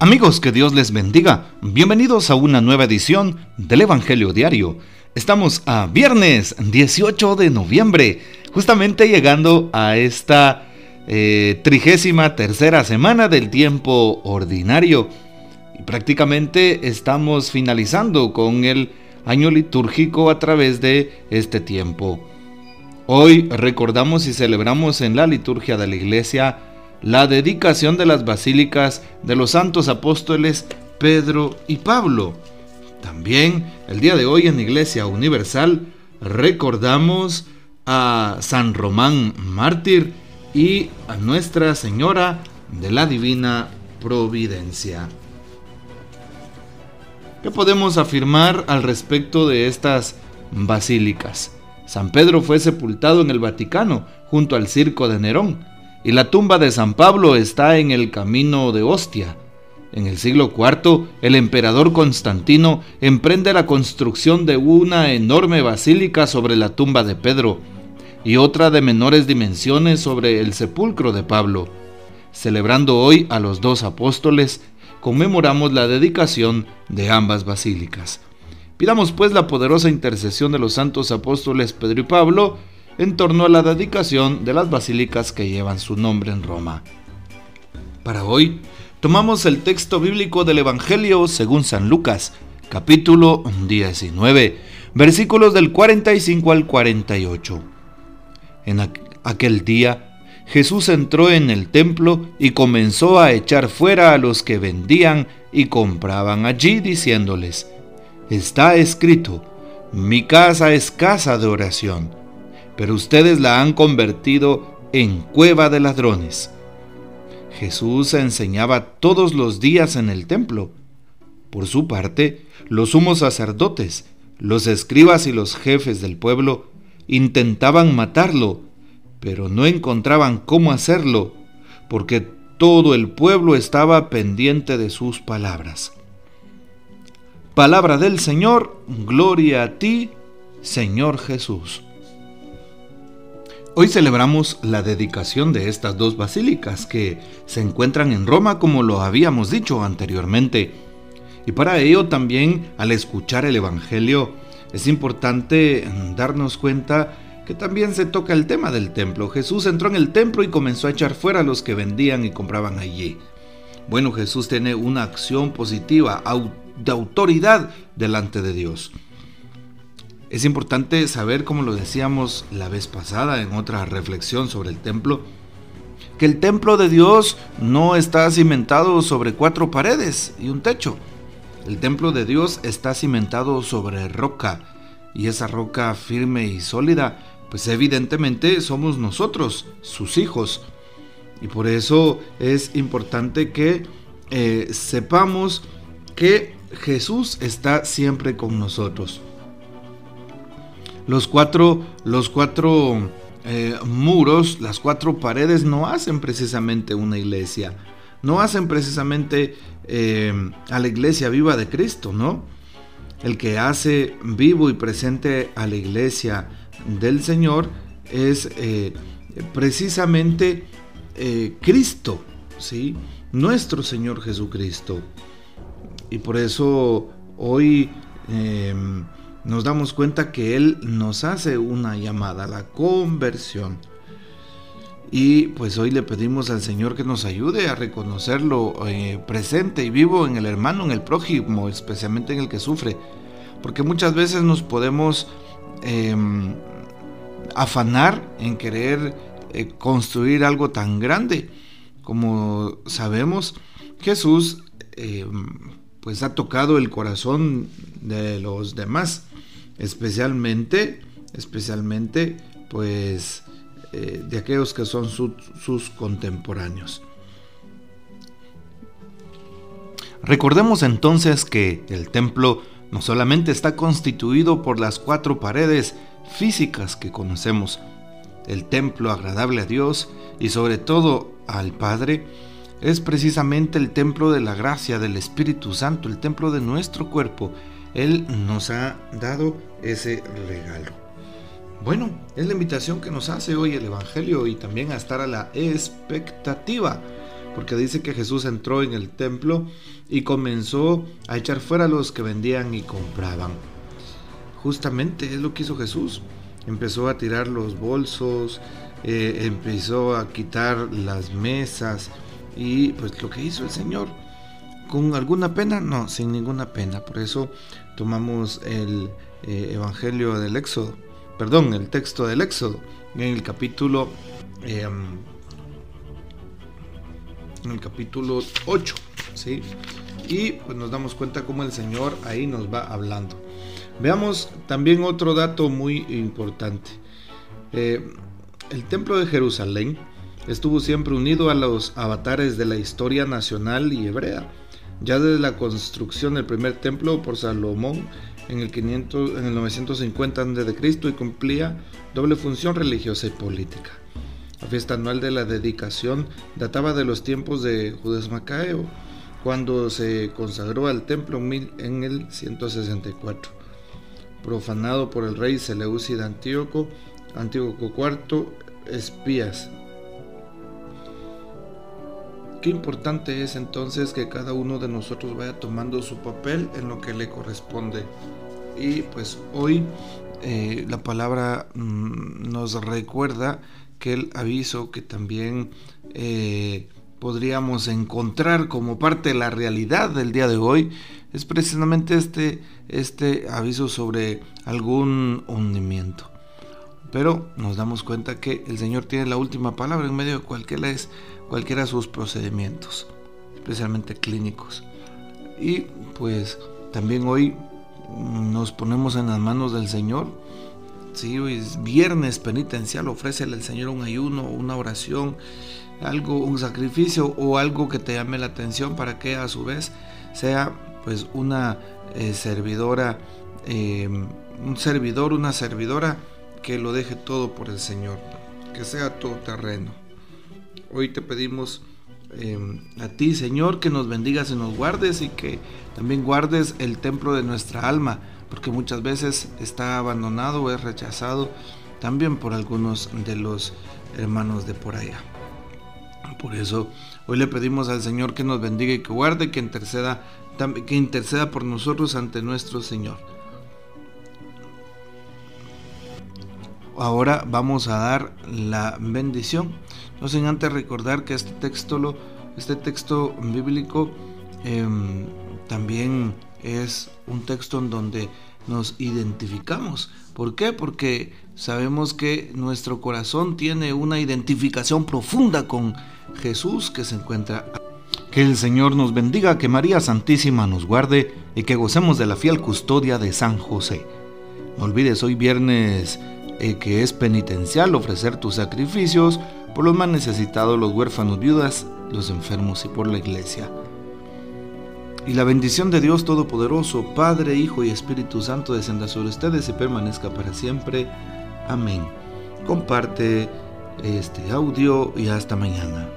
Amigos, que Dios les bendiga. Bienvenidos a una nueva edición del Evangelio Diario. Estamos a viernes 18 de noviembre, justamente llegando a esta eh, trigésima tercera semana del tiempo ordinario. Y prácticamente estamos finalizando con el año litúrgico a través de este tiempo. Hoy recordamos y celebramos en la liturgia de la iglesia la dedicación de las basílicas de los santos apóstoles Pedro y Pablo. También el día de hoy en Iglesia Universal recordamos a San Román Mártir y a Nuestra Señora de la Divina Providencia. ¿Qué podemos afirmar al respecto de estas basílicas? San Pedro fue sepultado en el Vaticano junto al circo de Nerón y la tumba de San Pablo está en el camino de Ostia. En el siglo IV, el emperador Constantino emprende la construcción de una enorme basílica sobre la tumba de Pedro y otra de menores dimensiones sobre el sepulcro de Pablo. Celebrando hoy a los dos apóstoles, conmemoramos la dedicación de ambas basílicas. Pidamos pues la poderosa intercesión de los santos apóstoles Pedro y Pablo, en torno a la dedicación de las basílicas que llevan su nombre en Roma. Para hoy, tomamos el texto bíblico del Evangelio según San Lucas, capítulo 19, versículos del 45 al 48. En aquel día, Jesús entró en el templo y comenzó a echar fuera a los que vendían y compraban allí, diciéndoles, Está escrito, mi casa es casa de oración pero ustedes la han convertido en cueva de ladrones. Jesús enseñaba todos los días en el templo. Por su parte, los sumos sacerdotes, los escribas y los jefes del pueblo intentaban matarlo, pero no encontraban cómo hacerlo, porque todo el pueblo estaba pendiente de sus palabras. Palabra del Señor, gloria a ti, Señor Jesús. Hoy celebramos la dedicación de estas dos basílicas que se encuentran en Roma como lo habíamos dicho anteriormente. Y para ello también al escuchar el Evangelio es importante darnos cuenta que también se toca el tema del templo. Jesús entró en el templo y comenzó a echar fuera a los que vendían y compraban allí. Bueno, Jesús tiene una acción positiva, de autoridad delante de Dios. Es importante saber, como lo decíamos la vez pasada en otra reflexión sobre el templo, que el templo de Dios no está cimentado sobre cuatro paredes y un techo. El templo de Dios está cimentado sobre roca y esa roca firme y sólida, pues evidentemente somos nosotros, sus hijos. Y por eso es importante que eh, sepamos que Jesús está siempre con nosotros los cuatro, los cuatro eh, muros, las cuatro paredes no hacen precisamente una iglesia, no hacen precisamente eh, a la iglesia viva de Cristo, ¿no? El que hace vivo y presente a la iglesia del Señor es eh, precisamente Cristo, ¿sí? Nuestro Señor Jesucristo. Y por eso hoy nos damos cuenta que Él nos hace una llamada, la conversión. Y pues hoy le pedimos al Señor que nos ayude a reconocerlo eh, presente y vivo en el hermano, en el prójimo, especialmente en el que sufre. Porque muchas veces nos podemos em, afanar en querer eh, construir algo tan grande. Como sabemos, Jesús em, pues ha tocado el corazón de los demás especialmente, especialmente, pues, eh, de aquellos que son sus contemporáneos. Recordemos entonces que el templo no solamente está constituido por las cuatro paredes físicas que conocemos, el templo agradable a Dios y sobre todo al Padre, es precisamente el templo de la gracia del Espíritu Santo, el templo de nuestro cuerpo, él nos ha dado ese regalo. Bueno, es la invitación que nos hace hoy el Evangelio y también a estar a la expectativa, porque dice que Jesús entró en el templo y comenzó a echar fuera a los que vendían y compraban. Justamente es lo que hizo Jesús. Empezó a tirar los bolsos, eh, empezó a quitar las mesas y pues lo que hizo el Señor. ¿Con alguna pena? No, sin ninguna pena. Por eso tomamos el eh, Evangelio del Éxodo, perdón, el texto del Éxodo, en el capítulo, em, en el capítulo 8, ¿sí? Y pues nos damos cuenta cómo el Señor ahí nos va hablando. Veamos también otro dato muy importante. Eh, el templo de Jerusalén estuvo siempre unido a los avatares de la historia nacional y hebrea. Ya desde la construcción del primer templo por Salomón en el, 500, en el 950 a.C. y cumplía doble función religiosa y política. La fiesta anual de la dedicación databa de los tiempos de Judas Macabeo, cuando se consagró al templo en el 164. Profanado por el rey Seleucida Antíoco, Antíoco IV, espías Qué importante es entonces que cada uno de nosotros vaya tomando su papel en lo que le corresponde. Y pues hoy eh, la palabra mm, nos recuerda que el aviso que también eh, podríamos encontrar como parte de la realidad del día de hoy es precisamente este, este aviso sobre algún hundimiento. Pero nos damos cuenta que el Señor tiene la última palabra en medio de cualquiera, cualquiera de sus procedimientos, especialmente clínicos. Y pues también hoy nos ponemos en las manos del Señor. Si hoy es viernes penitencial, ofrécele al Señor un ayuno, una oración, algo, un sacrificio o algo que te llame la atención para que a su vez sea pues una eh, servidora, eh, un servidor, una servidora que lo deje todo por el Señor, que sea todo terreno. Hoy te pedimos em, a ti, Señor, que nos bendigas y nos guardes y que también guardes el templo de nuestra alma, porque muchas veces está abandonado o es rechazado también por algunos de los hermanos de por allá. Por eso hoy le pedimos al Señor que nos bendiga y que guarde, que interceda, que interceda por nosotros ante nuestro Señor. Ahora vamos a dar la bendición. No sin antes recordar que este texto, este texto bíblico em, también es un texto en donde nos identificamos. ¿Por qué? Porque sabemos que nuestro corazón tiene una identificación profunda con Jesús que se encuentra. Que el Señor nos bendiga, que María Santísima nos guarde y que gocemos de la fiel custodia de San José. No olvides, hoy viernes eh, que es penitencial ofrecer tus sacrificios por los más necesitados, los huérfanos, viudas, los enfermos y por la iglesia. Y la bendición de Dios Todopoderoso, Padre, Hijo y Espíritu Santo descenda sobre ustedes y permanezca para siempre. Amén. Comparte este audio y hasta mañana.